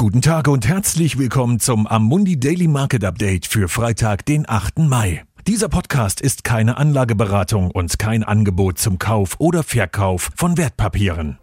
Guten Tag und herzlich willkommen zum Amundi Daily Market Update für Freitag, den 8. Mai. Dieser Podcast ist keine Anlageberatung und kein Angebot zum Kauf oder Verkauf von Wertpapieren.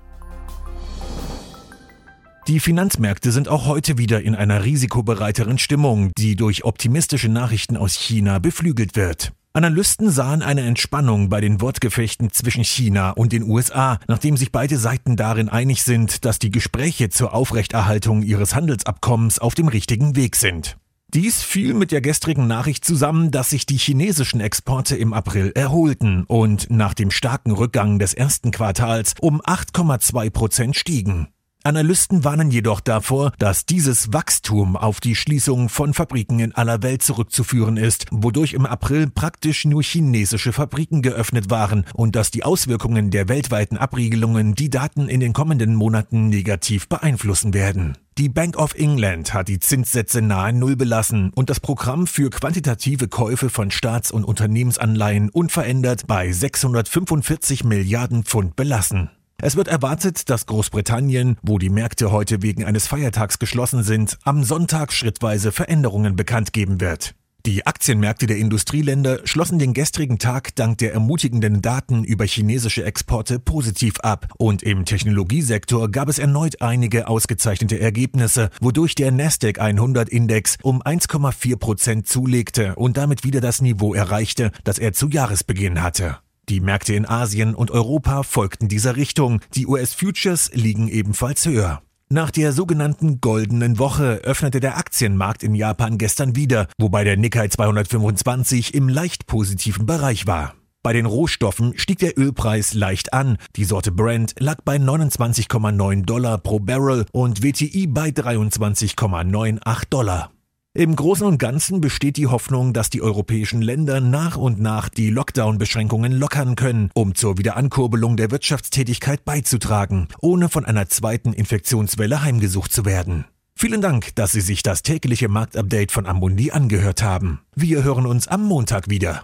Die Finanzmärkte sind auch heute wieder in einer risikobereiteren Stimmung, die durch optimistische Nachrichten aus China beflügelt wird. Analysten sahen eine Entspannung bei den Wortgefechten zwischen China und den USA, nachdem sich beide Seiten darin einig sind, dass die Gespräche zur Aufrechterhaltung ihres Handelsabkommens auf dem richtigen Weg sind. Dies fiel mit der gestrigen Nachricht zusammen, dass sich die chinesischen Exporte im April erholten und nach dem starken Rückgang des ersten Quartals um 8,2 Prozent stiegen. Analysten warnen jedoch davor, dass dieses Wachstum auf die Schließung von Fabriken in aller Welt zurückzuführen ist, wodurch im April praktisch nur chinesische Fabriken geöffnet waren und dass die Auswirkungen der weltweiten Abriegelungen die Daten in den kommenden Monaten negativ beeinflussen werden. Die Bank of England hat die Zinssätze nahe Null belassen und das Programm für quantitative Käufe von Staats- und Unternehmensanleihen unverändert bei 645 Milliarden Pfund belassen. Es wird erwartet, dass Großbritannien, wo die Märkte heute wegen eines Feiertags geschlossen sind, am Sonntag schrittweise Veränderungen bekannt geben wird. Die Aktienmärkte der Industrieländer schlossen den gestrigen Tag dank der ermutigenden Daten über chinesische Exporte positiv ab und im Technologiesektor gab es erneut einige ausgezeichnete Ergebnisse, wodurch der Nasdaq 100 Index um 1,4 Prozent zulegte und damit wieder das Niveau erreichte, das er zu Jahresbeginn hatte. Die Märkte in Asien und Europa folgten dieser Richtung. Die US-Futures liegen ebenfalls höher. Nach der sogenannten goldenen Woche öffnete der Aktienmarkt in Japan gestern wieder, wobei der Nikkei 225 im leicht positiven Bereich war. Bei den Rohstoffen stieg der Ölpreis leicht an. Die Sorte Brent lag bei 29,9 Dollar pro Barrel und WTI bei 23,98 Dollar. Im Großen und Ganzen besteht die Hoffnung, dass die europäischen Länder nach und nach die Lockdown-Beschränkungen lockern können, um zur Wiederankurbelung der Wirtschaftstätigkeit beizutragen, ohne von einer zweiten Infektionswelle heimgesucht zu werden. Vielen Dank, dass Sie sich das tägliche Marktupdate von Amundi angehört haben. Wir hören uns am Montag wieder.